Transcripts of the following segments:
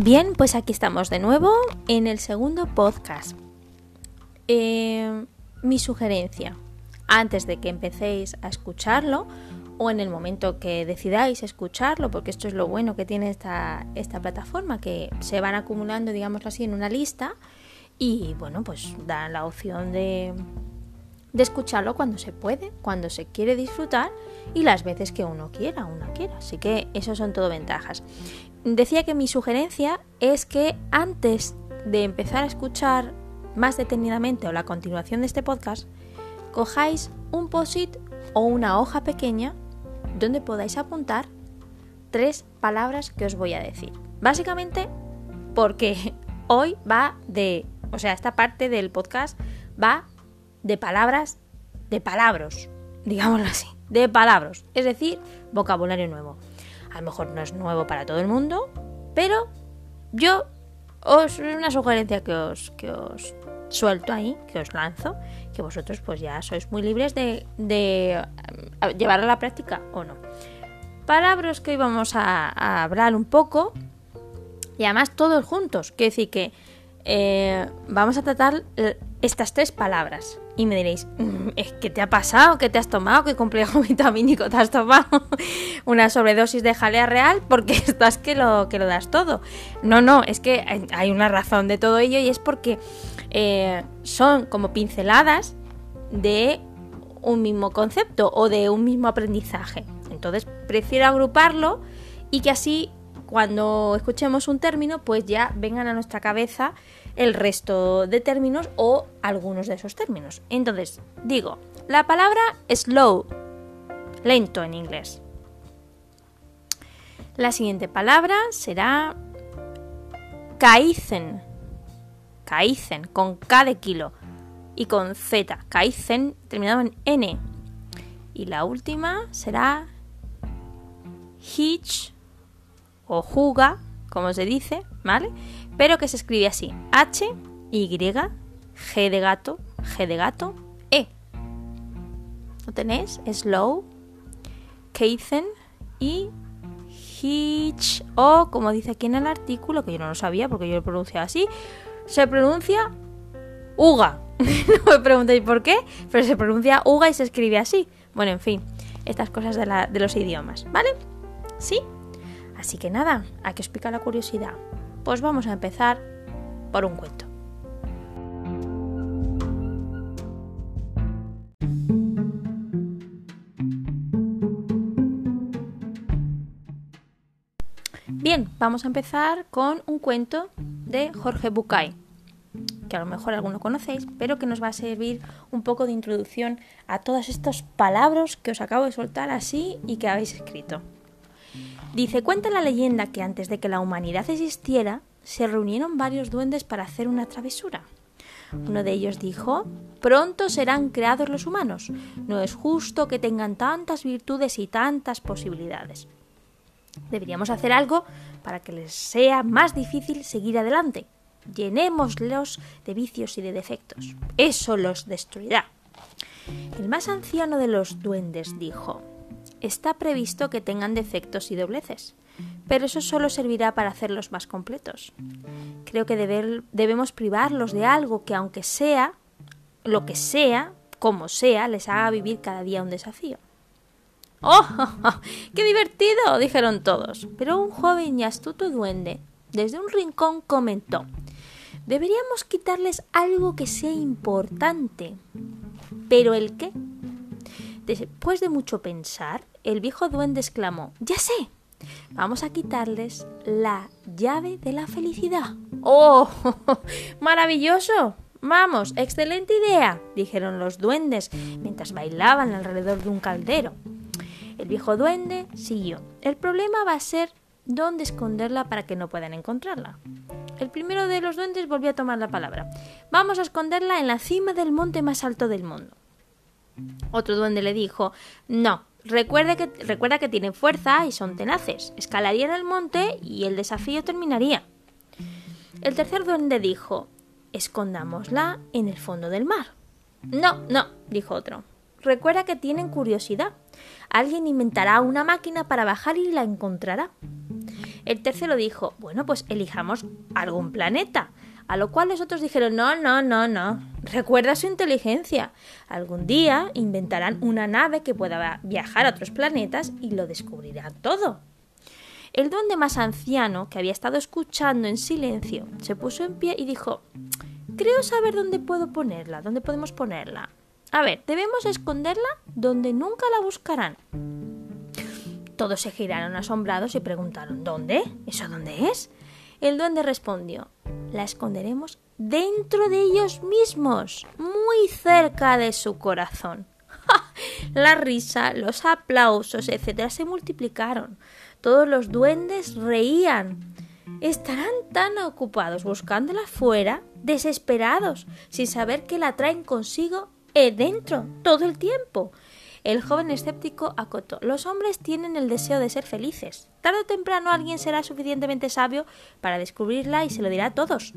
Bien, pues aquí estamos de nuevo en el segundo podcast. Eh, mi sugerencia, antes de que empecéis a escucharlo o en el momento que decidáis escucharlo, porque esto es lo bueno que tiene esta, esta plataforma, que se van acumulando, digámoslo así, en una lista y bueno, pues da la opción de, de escucharlo cuando se puede, cuando se quiere disfrutar y las veces que uno quiera, una quiera. Así que eso son todo ventajas. Decía que mi sugerencia es que antes de empezar a escuchar más detenidamente o la continuación de este podcast, cojáis un post-it o una hoja pequeña donde podáis apuntar tres palabras que os voy a decir. Básicamente porque hoy va de, o sea, esta parte del podcast va de palabras, de palabras, digámoslo así, de palabras, es decir, vocabulario nuevo. A lo mejor no es nuevo para todo el mundo, pero yo os una sugerencia que os, que os suelto ahí, que os lanzo, que vosotros pues ya sois muy libres de, de eh, llevar a la práctica o no. Palabras que hoy vamos a, hablar un poco y además todos juntos. Quiero decir que eh, vamos a tratar estas tres palabras. Y me diréis, mm, ¿qué te ha pasado? ¿Qué te has tomado? ¿Qué complejo vitamínico te has tomado? ¿Una sobredosis de jalea real? Porque estás que lo, que lo das todo. No, no, es que hay una razón de todo ello y es porque eh, son como pinceladas de un mismo concepto o de un mismo aprendizaje. Entonces prefiero agruparlo y que así cuando escuchemos un término pues ya vengan a nuestra cabeza el resto de términos o algunos de esos términos. Entonces, digo, la palabra slow, lento en inglés. La siguiente palabra será kaizen. Kaizen, con K de kilo y con Z. Kaizen terminado en N. Y la última será hitch o juga, como se dice, ¿vale? Pero que se escribe así: H, Y, G de gato, G de gato, E. ¿Lo tenéis? Slow, Keizen y Hitch, o como dice aquí en el artículo, que yo no lo sabía porque yo lo pronunciaba así, se pronuncia Uga. no me preguntéis por qué, pero se pronuncia Uga y se escribe así. Bueno, en fin, estas cosas de, de los idiomas, ¿vale? ¿Sí? Así que nada, hay que explicar la curiosidad. Pues vamos a empezar por un cuento. Bien, vamos a empezar con un cuento de Jorge Bucay, que a lo mejor alguno conocéis, pero que nos va a servir un poco de introducción a todas estas palabras que os acabo de soltar así y que habéis escrito. Dice, cuenta la leyenda que antes de que la humanidad existiera, se reunieron varios duendes para hacer una travesura. Uno de ellos dijo, pronto serán creados los humanos. No es justo que tengan tantas virtudes y tantas posibilidades. Deberíamos hacer algo para que les sea más difícil seguir adelante. Llenémoslos de vicios y de defectos. Eso los destruirá. El más anciano de los duendes dijo, está previsto que tengan defectos y dobleces, pero eso solo servirá para hacerlos más completos. Creo que debemos privarlos de algo que aunque sea, lo que sea, como sea, les haga vivir cada día un desafío. ¡Oh! ¡Qué divertido! dijeron todos. Pero un joven y astuto duende, desde un rincón, comentó Deberíamos quitarles algo que sea importante. ¿Pero el qué? Después de mucho pensar, el viejo duende exclamó Ya sé. Vamos a quitarles la llave de la felicidad. ¡Oh! ¡Maravilloso! Vamos, excelente idea, dijeron los duendes mientras bailaban alrededor de un caldero. El viejo duende siguió. El problema va a ser dónde esconderla para que no puedan encontrarla. El primero de los duendes volvió a tomar la palabra. Vamos a esconderla en la cima del monte más alto del mundo. Otro duende le dijo No, recuerda que, recuerda que tienen fuerza y son tenaces. Escalarían el monte y el desafío terminaría. El tercer duende dijo Escondámosla en el fondo del mar. No, no, dijo otro. Recuerda que tienen curiosidad. Alguien inventará una máquina para bajar y la encontrará. El tercero dijo, bueno, pues elijamos algún planeta. A lo cual los otros dijeron, no, no, no, no. Recuerda su inteligencia. Algún día inventarán una nave que pueda viajar a otros planetas y lo descubrirán todo. El duende más anciano, que había estado escuchando en silencio, se puso en pie y dijo, creo saber dónde puedo ponerla, dónde podemos ponerla. A ver, debemos esconderla donde nunca la buscarán. Todos se giraron asombrados y preguntaron, ¿dónde? ¿Eso dónde es? El duende respondió, la esconderemos dentro de ellos mismos, muy cerca de su corazón. la risa, los aplausos, etcétera, se multiplicaron. Todos los duendes reían. Estarán tan ocupados buscándola fuera, desesperados, sin saber que la traen consigo eh, dentro todo el tiempo. El joven escéptico acotó Los hombres tienen el deseo de ser felices. Tarde o temprano alguien será suficientemente sabio para descubrirla y se lo dirá a todos.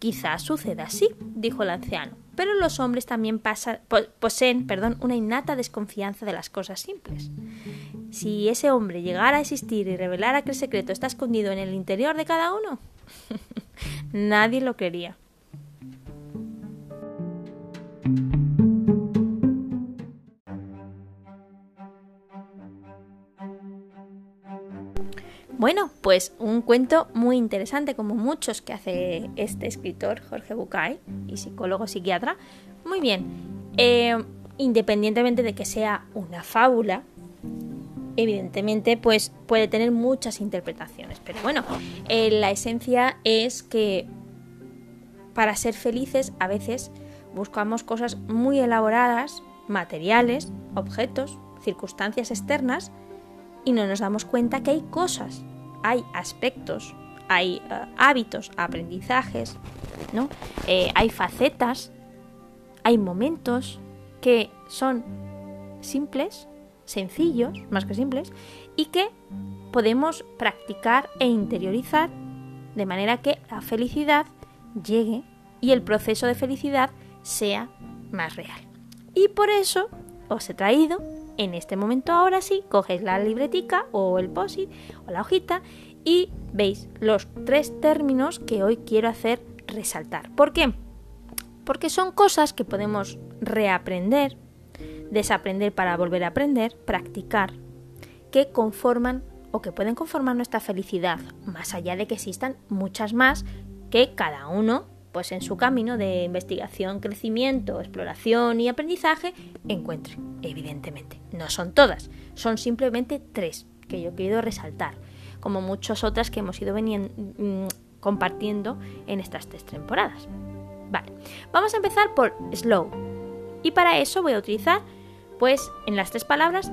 Quizás suceda así, dijo el anciano, pero los hombres también poseen perdón, una innata desconfianza de las cosas simples. Si ese hombre llegara a existir y revelara que el secreto está escondido en el interior de cada uno, nadie lo creería. Bueno, pues un cuento muy interesante, como muchos que hace este escritor, Jorge Bucay, y psicólogo psiquiatra. Muy bien, eh, independientemente de que sea una fábula, evidentemente, pues puede tener muchas interpretaciones. Pero bueno, eh, la esencia es que para ser felices a veces buscamos cosas muy elaboradas, materiales, objetos, circunstancias externas, y no nos damos cuenta que hay cosas, hay aspectos, hay eh, hábitos, aprendizajes, ¿no? Eh, hay facetas, hay momentos que son simples, sencillos, más que simples, y que podemos practicar e interiorizar de manera que la felicidad llegue y el proceso de felicidad sea más real. Y por eso os he traído en este momento ahora sí, coges la libretica o el posit o la hojita y veis los tres términos que hoy quiero hacer resaltar. ¿Por qué? Porque son cosas que podemos reaprender, desaprender para volver a aprender, practicar, que conforman o que pueden conformar nuestra felicidad, más allá de que existan muchas más que cada uno pues en su camino de investigación, crecimiento, exploración y aprendizaje encuentre, evidentemente. No son todas, son simplemente tres que yo quiero resaltar, como muchas otras que hemos ido mm, compartiendo en estas tres temporadas. Vale, vamos a empezar por slow. Y para eso voy a utilizar, pues, en las tres palabras,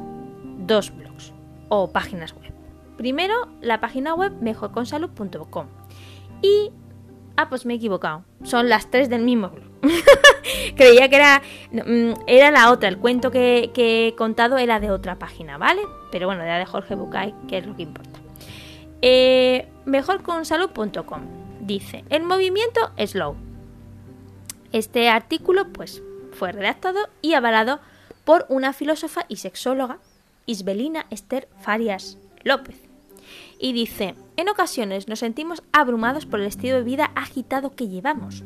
dos blogs o páginas web. Primero, la página web mejorconsalud.com y Ah, pues me he equivocado. Son las tres del mismo Creía que era, mm, era la otra. El cuento que, he contado era de otra página, ¿vale? Pero bueno, era de Jorge Bucay, que es lo que importa. Eh, mejorconsalud.com dice: El movimiento slow. Este artículo, pues, fue redactado y avalado por una filósofa y sexóloga, Isbelina Esther Farias López y dice, en ocasiones nos sentimos abrumados por el estilo de vida agitado que llevamos.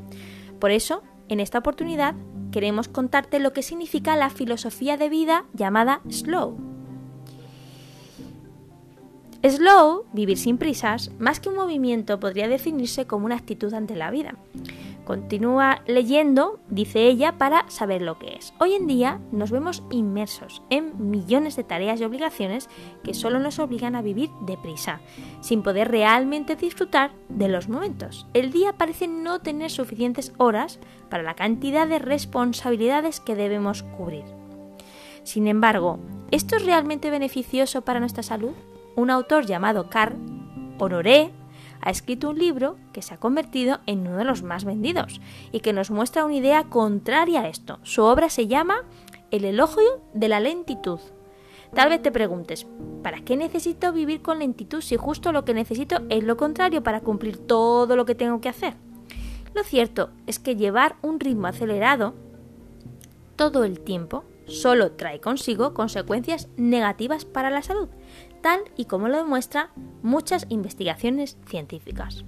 Por eso, en esta oportunidad, queremos contarte lo que significa la filosofía de vida llamada slow. Slow, vivir sin prisas, más que un movimiento podría definirse como una actitud ante la vida. Continúa leyendo, dice ella, para saber lo que es. Hoy en día nos vemos inmersos en millones de tareas y obligaciones que solo nos obligan a vivir deprisa, sin poder realmente disfrutar de los momentos. El día parece no tener suficientes horas para la cantidad de responsabilidades que debemos cubrir. Sin embargo, ¿esto es realmente beneficioso para nuestra salud? Un autor llamado Carl Honoré ha escrito un libro que se ha convertido en uno de los más vendidos y que nos muestra una idea contraria a esto. Su obra se llama El elogio de la lentitud. Tal vez te preguntes, ¿para qué necesito vivir con lentitud si justo lo que necesito es lo contrario para cumplir todo lo que tengo que hacer? Lo cierto es que llevar un ritmo acelerado todo el tiempo solo trae consigo consecuencias negativas para la salud. Tal y como lo demuestran muchas investigaciones científicas.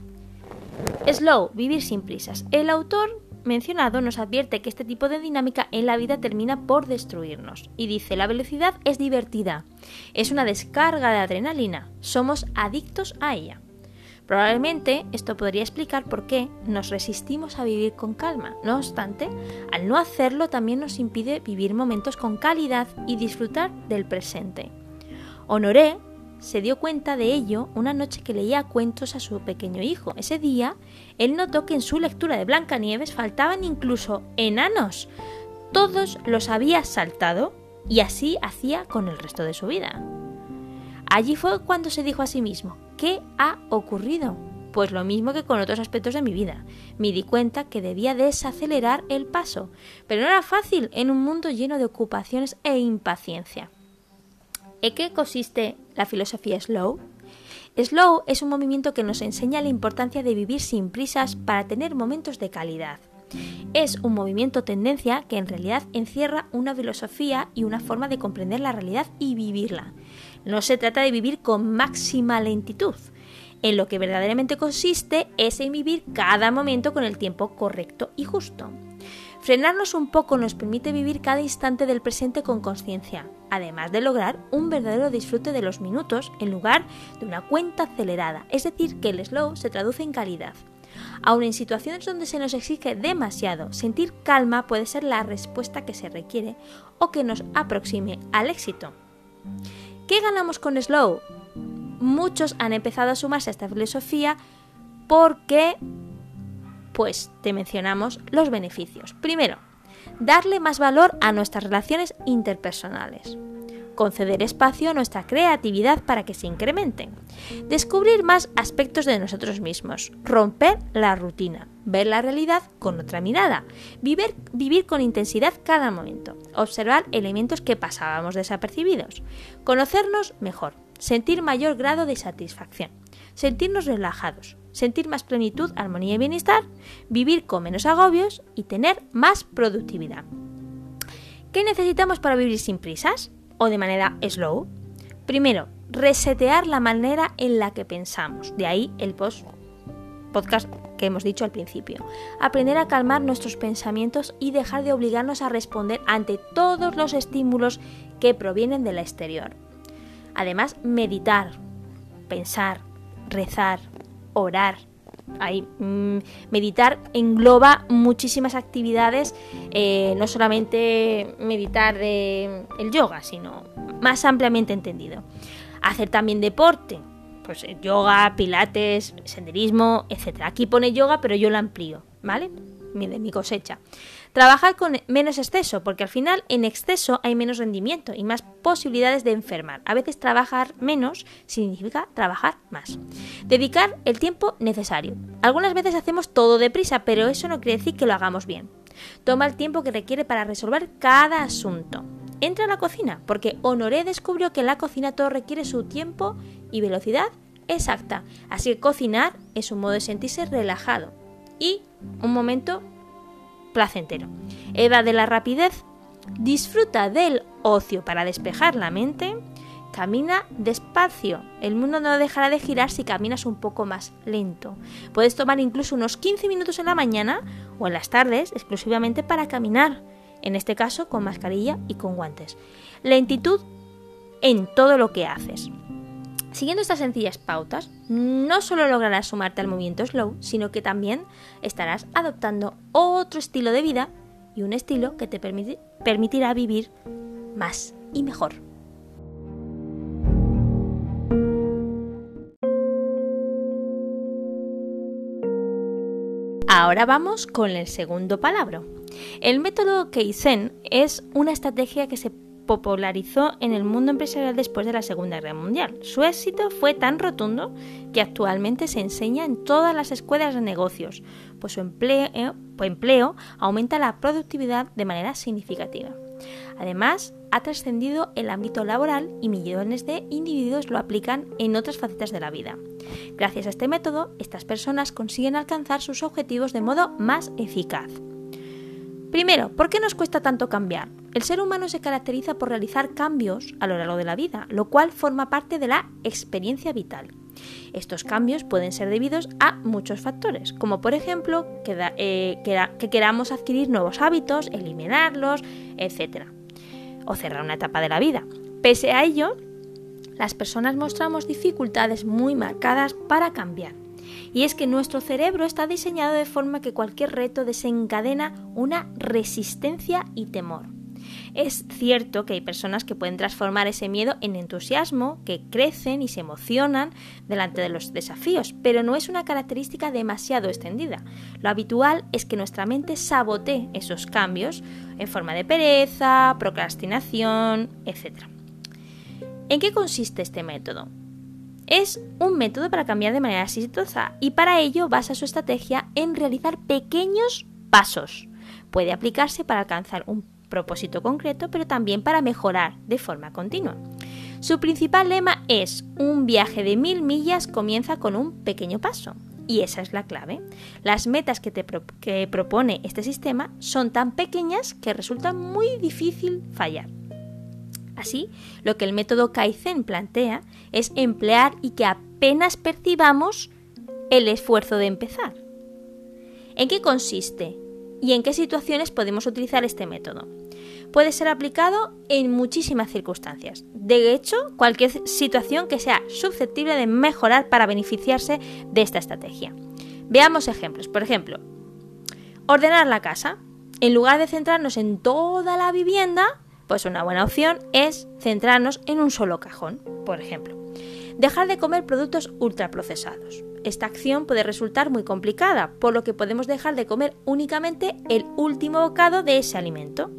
Slow, vivir sin prisas. El autor mencionado nos advierte que este tipo de dinámica en la vida termina por destruirnos. Y dice, la velocidad es divertida, es una descarga de adrenalina, somos adictos a ella. Probablemente esto podría explicar por qué nos resistimos a vivir con calma. No obstante, al no hacerlo también nos impide vivir momentos con calidad y disfrutar del presente. Honoré se dio cuenta de ello una noche que leía cuentos a su pequeño hijo. Ese día, él notó que en su lectura de Blancanieves faltaban incluso enanos. Todos los había saltado y así hacía con el resto de su vida. Allí fue cuando se dijo a sí mismo, ¿qué ha ocurrido? Pues lo mismo que con otros aspectos de mi vida. Me di cuenta que debía desacelerar el paso, pero no era fácil en un mundo lleno de ocupaciones e impaciencia. ¿En qué consiste la filosofía Slow? Slow es un movimiento que nos enseña la importancia de vivir sin prisas para tener momentos de calidad. Es un movimiento tendencia que en realidad encierra una filosofía y una forma de comprender la realidad y vivirla. No se trata de vivir con máxima lentitud. En lo que verdaderamente consiste es en vivir cada momento con el tiempo correcto y justo. Frenarnos un poco nos permite vivir cada instante del presente con conciencia, además de lograr un verdadero disfrute de los minutos en lugar de una cuenta acelerada, es decir, que el slow se traduce en calidad. Aun en situaciones donde se nos exige demasiado, sentir calma puede ser la respuesta que se requiere o que nos aproxime al éxito. ¿Qué ganamos con slow? Muchos han empezado a sumarse a esta filosofía porque pues te mencionamos los beneficios. Primero, darle más valor a nuestras relaciones interpersonales. Conceder espacio a nuestra creatividad para que se incremente. Descubrir más aspectos de nosotros mismos. Romper la rutina. Ver la realidad con otra mirada. Vivir, vivir con intensidad cada momento. Observar elementos que pasábamos desapercibidos. Conocernos mejor. Sentir mayor grado de satisfacción. Sentirnos relajados sentir más plenitud, armonía y bienestar, vivir con menos agobios y tener más productividad. ¿Qué necesitamos para vivir sin prisas o de manera slow? Primero, resetear la manera en la que pensamos. De ahí el post podcast que hemos dicho al principio. Aprender a calmar nuestros pensamientos y dejar de obligarnos a responder ante todos los estímulos que provienen del exterior. Además, meditar, pensar, rezar, orar. Ahí, mm, meditar engloba muchísimas actividades, eh, no solamente meditar el yoga, sino más ampliamente entendido. Hacer también deporte, pues eh, yoga, pilates, senderismo, etc. Aquí pone yoga, pero yo lo amplío, ¿vale? De mi cosecha. Trabajar con menos exceso, porque al final en exceso hay menos rendimiento y más posibilidades de enfermar. A veces trabajar menos significa trabajar más. Dedicar el tiempo necesario. Algunas veces hacemos todo deprisa, pero eso no quiere decir que lo hagamos bien. Toma el tiempo que requiere para resolver cada asunto. Entra a la cocina, porque Honoré descubrió que en la cocina todo requiere su tiempo y velocidad exacta. Así que cocinar es un modo de sentirse relajado y un momento placentero. Eva de la rapidez disfruta del ocio para despejar la mente. Camina despacio. El mundo no dejará de girar si caminas un poco más lento. Puedes tomar incluso unos 15 minutos en la mañana o en las tardes exclusivamente para caminar. En este caso con mascarilla y con guantes. Lentitud en todo lo que haces. Siguiendo estas sencillas pautas, no solo lograrás sumarte al movimiento slow, sino que también estarás adoptando otro estilo de vida y un estilo que te permitirá vivir más y mejor. Ahora vamos con el segundo palabra. El método Keizen es una estrategia que se popularizó en el mundo empresarial después de la Segunda Guerra Mundial. Su éxito fue tan rotundo que actualmente se enseña en todas las escuelas de negocios, pues su empleo, empleo aumenta la productividad de manera significativa. Además, ha trascendido el ámbito laboral y millones de individuos lo aplican en otras facetas de la vida. Gracias a este método, estas personas consiguen alcanzar sus objetivos de modo más eficaz. Primero, ¿por qué nos cuesta tanto cambiar? El ser humano se caracteriza por realizar cambios a lo largo de la vida, lo cual forma parte de la experiencia vital. Estos cambios pueden ser debidos a muchos factores, como por ejemplo que, eh, que queramos adquirir nuevos hábitos, eliminarlos, etc. O cerrar una etapa de la vida. Pese a ello, las personas mostramos dificultades muy marcadas para cambiar. Y es que nuestro cerebro está diseñado de forma que cualquier reto desencadena una resistencia y temor. Es cierto que hay personas que pueden transformar ese miedo en entusiasmo, que crecen y se emocionan delante de los desafíos, pero no es una característica demasiado extendida. Lo habitual es que nuestra mente sabotee esos cambios en forma de pereza, procrastinación, etc. ¿En qué consiste este método? Es un método para cambiar de manera exitosa y para ello basa su estrategia en realizar pequeños pasos. Puede aplicarse para alcanzar un propósito concreto, pero también para mejorar de forma continua. Su principal lema es un viaje de mil millas comienza con un pequeño paso. Y esa es la clave. Las metas que, te que propone este sistema son tan pequeñas que resulta muy difícil fallar. Así, lo que el método Kaizen plantea es emplear y que apenas percibamos el esfuerzo de empezar. ¿En qué consiste? ¿Y en qué situaciones podemos utilizar este método? Puede ser aplicado en muchísimas circunstancias. De hecho, cualquier situación que sea susceptible de mejorar para beneficiarse de esta estrategia. Veamos ejemplos. Por ejemplo, ordenar la casa. En lugar de centrarnos en toda la vivienda, pues una buena opción es centrarnos en un solo cajón, por ejemplo. Dejar de comer productos ultraprocesados. Esta acción puede resultar muy complicada, por lo que podemos dejar de comer únicamente el último bocado de ese alimento.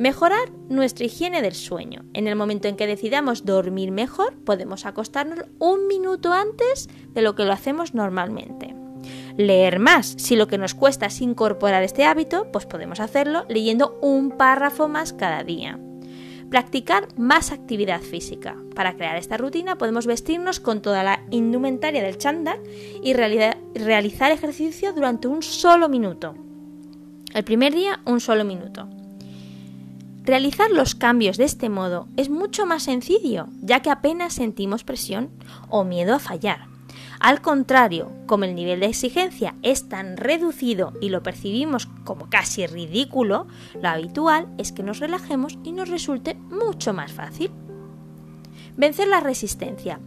Mejorar nuestra higiene del sueño. En el momento en que decidamos dormir mejor, podemos acostarnos un minuto antes de lo que lo hacemos normalmente leer más. Si lo que nos cuesta es incorporar este hábito, pues podemos hacerlo leyendo un párrafo más cada día. Practicar más actividad física. Para crear esta rutina podemos vestirnos con toda la indumentaria del chándal y realizar ejercicio durante un solo minuto. El primer día, un solo minuto. Realizar los cambios de este modo es mucho más sencillo, ya que apenas sentimos presión o miedo a fallar. Al contrario, como el nivel de exigencia es tan reducido y lo percibimos como casi ridículo, lo habitual es que nos relajemos y nos resulte mucho más fácil. Vencer la resistencia.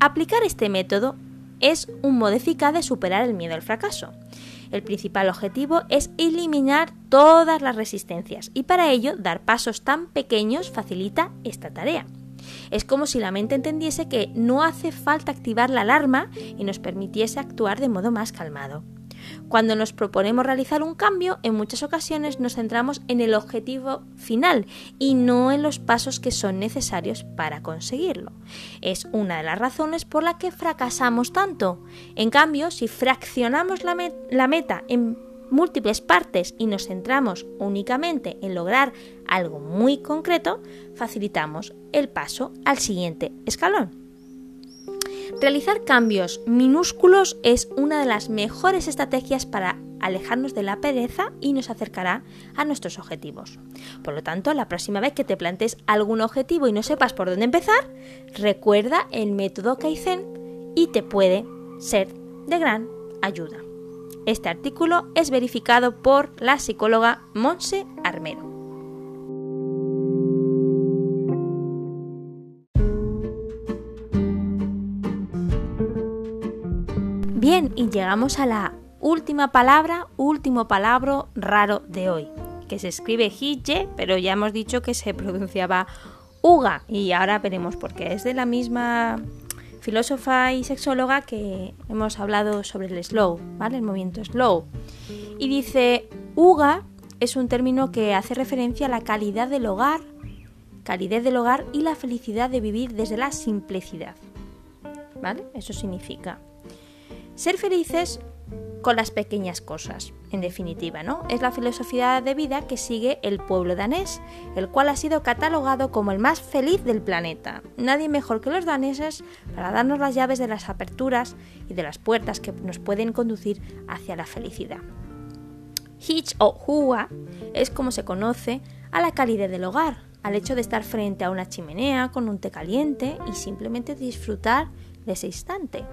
Aplicar este método es un modo eficaz de superar el miedo al fracaso. El principal objetivo es eliminar todas las resistencias y para ello dar pasos tan pequeños facilita esta tarea. Es como si la mente entendiese que no hace falta activar la alarma y nos permitiese actuar de modo más calmado. Cuando nos proponemos realizar un cambio, en muchas ocasiones nos centramos en el objetivo final y no en los pasos que son necesarios para conseguirlo. Es una de las razones por la que fracasamos tanto. En cambio, si fraccionamos la, meta en múltiples partes y nos centramos únicamente en lograr algo muy concreto, facilitamos el paso al siguiente escalón. Realizar cambios minúsculos es una de las mejores estrategias para alejarnos de la pereza y nos acercará a nuestros objetivos. Por lo tanto, la próxima vez que te plantes algún objetivo y no sepas por dónde empezar, recuerda el método Kaizen y te puede ser de gran ayuda. Este artículo es verificado por la psicóloga Monse Armero. Bien, y llegamos a la última palabra, último palabra raro de hoy, que se escribe hije, pero ya hemos dicho que se pronunciaba uga, y ahora veremos por qué. Es de la misma filósofa y sexóloga que hemos hablado sobre el slow, ¿vale? El movimiento slow. Y dice, Uga es un término que hace referencia a la calidad del hogar, calidez del hogar y la felicidad de vivir desde la simplicidad. ¿Vale? Eso significa ser felices con las pequeñas cosas, en definitiva, ¿no? Es la filosofía de vida que sigue el pueblo danés, el cual ha sido catalogado como el más feliz del planeta. Nadie mejor que los daneses para darnos las llaves de las aperturas y de las puertas que nos pueden conducir hacia la felicidad. Hitch o Hua es como se conoce a la calidez del hogar, al hecho de estar frente a una chimenea con un té caliente y simplemente disfrutar de ese instante.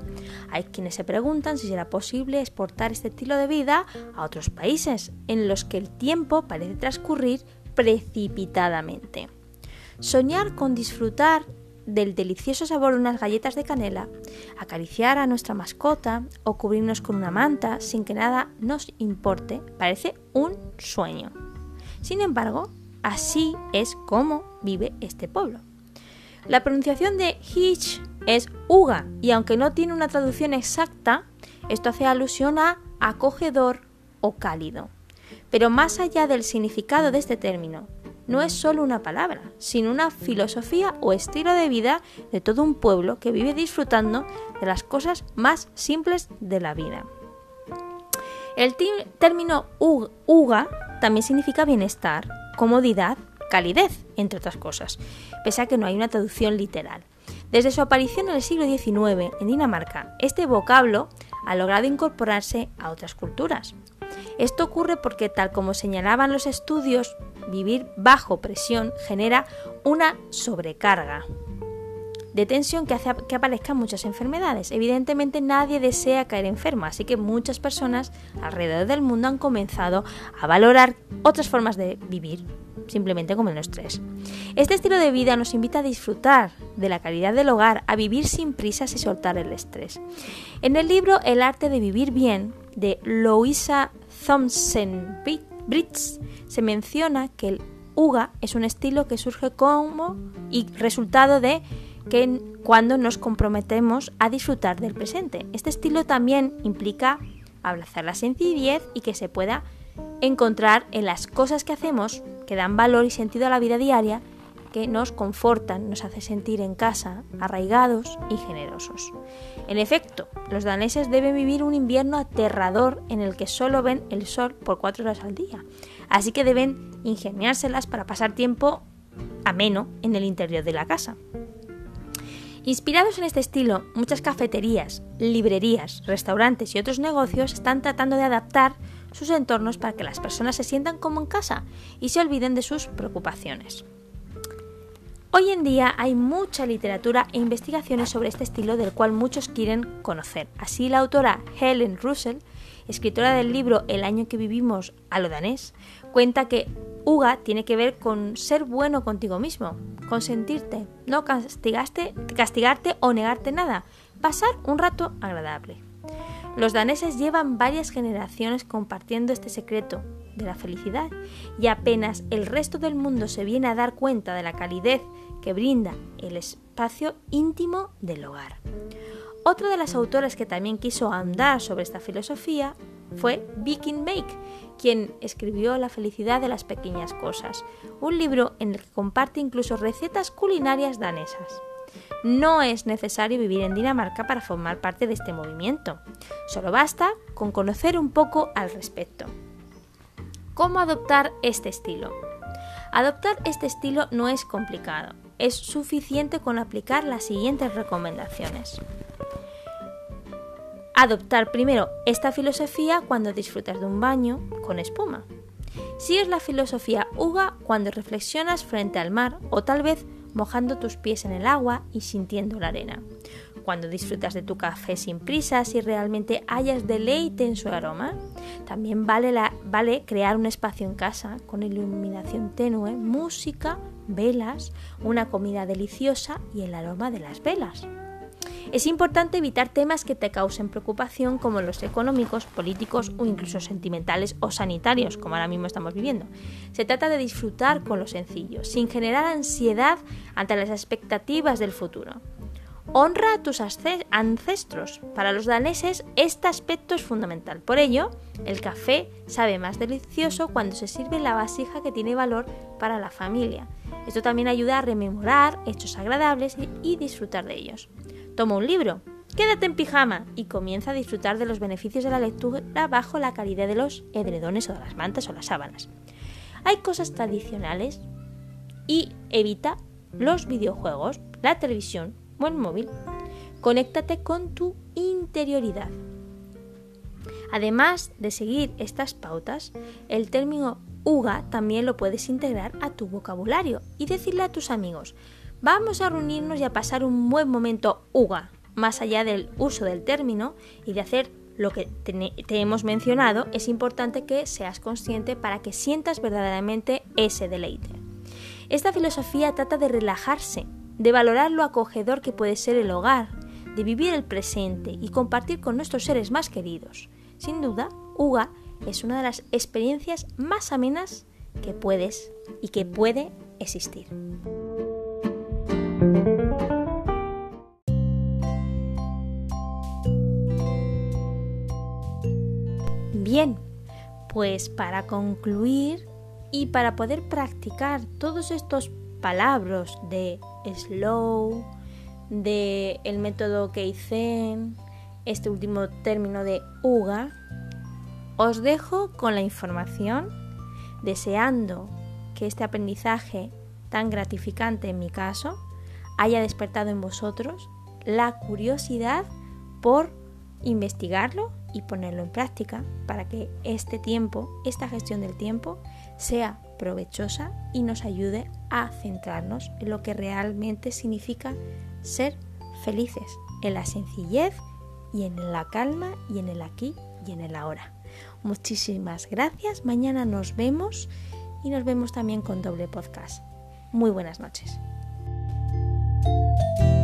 Hay quienes se preguntan si será posible exportar este estilo de vida a otros países en los que el tiempo parece transcurrir precipitadamente. Soñar con disfrutar del delicioso sabor de unas galletas de canela, acariciar a nuestra mascota o cubrirnos con una manta sin que nada nos importe parece un sueño. Sin embargo, así es como vive este pueblo. La pronunciación de Hitch es Uga y aunque no tiene una traducción exacta, esto hace alusión a acogedor o cálido. Pero más allá del significado de este término, no es solo una palabra, sino una filosofía o estilo de vida de todo un pueblo que vive disfrutando de las cosas más simples de la vida. El término uga también significa bienestar, comodidad, calidez, entre otras cosas, pese a que no hay una traducción literal. Desde su aparición en el siglo XIX en Dinamarca, este vocablo ha logrado incorporarse a otras culturas. Esto ocurre porque, tal como señalaban los estudios vivir bajo presión genera una sobrecarga de tensión que hace que aparezcan muchas enfermedades. Evidentemente nadie desea caer enfermo, así que muchas personas alrededor del mundo han comenzado a valorar otras formas de vivir, simplemente como el estrés. Este estilo de vida nos invita a disfrutar de la calidad del hogar, a vivir sin prisas y soltar el estrés. En el libro El arte de vivir bien de Louisa Thompson Brits se menciona que el UGA es un estilo que surge como y resultado de que cuando nos comprometemos a disfrutar del presente. Este estilo también implica abrazar la sencillez y que se pueda encontrar en las cosas que hacemos que dan valor y sentido a la vida diaria, que nos confortan, nos hace sentir en casa, arraigados y generosos. En efecto, los daneses deben vivir un invierno aterrador en el que solo ven el sol por cuatro horas al día, así que deben ingeniárselas para pasar tiempo ameno en el interior de la casa. Inspirados en este estilo, muchas cafeterías, librerías, restaurantes y otros negocios están tratando de adaptar sus entornos para que las personas se sientan como en casa y se olviden de sus preocupaciones. Hoy en día hay mucha literatura e investigaciones sobre este estilo del cual muchos quieren conocer. Así la autora Helen Russell, escritora del libro El año que vivimos a lo danés, cuenta que Uga tiene que ver con ser bueno contigo mismo, consentirte, no castigarte, castigarte o negarte nada, pasar un rato agradable. Los daneses llevan varias generaciones compartiendo este secreto de la felicidad y apenas el resto del mundo se viene a dar cuenta de la calidez que brinda el espacio íntimo del hogar. Otra de las autoras que también quiso andar sobre esta filosofía fue Viking Make, quien escribió La felicidad de las pequeñas cosas, un libro en el que comparte incluso recetas culinarias danesas. No es necesario vivir en Dinamarca para formar parte de este movimiento, solo basta con conocer un poco al respecto. ¿Cómo adoptar este estilo? Adoptar este estilo no es complicado, es suficiente con aplicar las siguientes recomendaciones. Adoptar primero esta filosofía cuando disfrutas de un baño con espuma. Si es la filosofía Uga cuando reflexionas frente al mar o tal vez mojando tus pies en el agua y sintiendo la arena. Cuando disfrutas de tu café sin prisas y realmente hayas deleite en su aroma. También vale, vale crear un espacio en casa con iluminación tenue, música, velas, una comida deliciosa y el aroma de las velas. Es importante evitar temas que te causen preocupación como los económicos, políticos o incluso sentimentales o sanitarios, como ahora mismo estamos viviendo. Se trata de disfrutar con lo sencillo, sin generar ansiedad ante las expectativas del futuro. Honra a tus ancestros. Para los daneses este aspecto es fundamental. Por ello, el café sabe más delicioso cuando se sirve la vasija que tiene valor para la familia. Esto también ayuda a rememorar hechos agradables y disfrutar de ellos. Toma un libro, quédate en pijama y comienza a disfrutar de los beneficios de la lectura bajo la calidad de los edredones o de las mantas o las sábanas. Hay cosas tradicionales y evita los videojuegos, la televisión o el móvil. Conéctate con tu interioridad. Además de seguir estas pautas, el término UGA también lo puedes integrar a tu vocabulario y decirle a tus amigos, vamos a reunirnos y a pasar un buen momento UGA, más allá del uso del término y de hacer lo que te, hemos mencionado, es importante que seas consciente para que sientas verdaderamente ese deleite. Esta filosofía trata de relajarse, de valorar lo acogedor que puede ser el hogar, de vivir el presente y compartir con nuestros seres más queridos. Sin duda, UGA es una de las experiencias más amenas que puedes y que puede existir. Bien, pues para concluir y para poder practicar todos estos palabras de slow, de el método Keizen, este último término de UGA, os dejo con la información, deseando que este aprendizaje tan gratificante en mi caso haya despertado en vosotros la curiosidad por investigarlo y ponerlo en práctica para que este tiempo, esta gestión del tiempo, sea provechosa y nos ayude a centrarnos en lo que realmente significa ser felices, en la sencillez y en la calma y en el aquí y en el ahora. Muchísimas gracias, mañana nos vemos y nos vemos también con doble podcast. Muy buenas noches. Música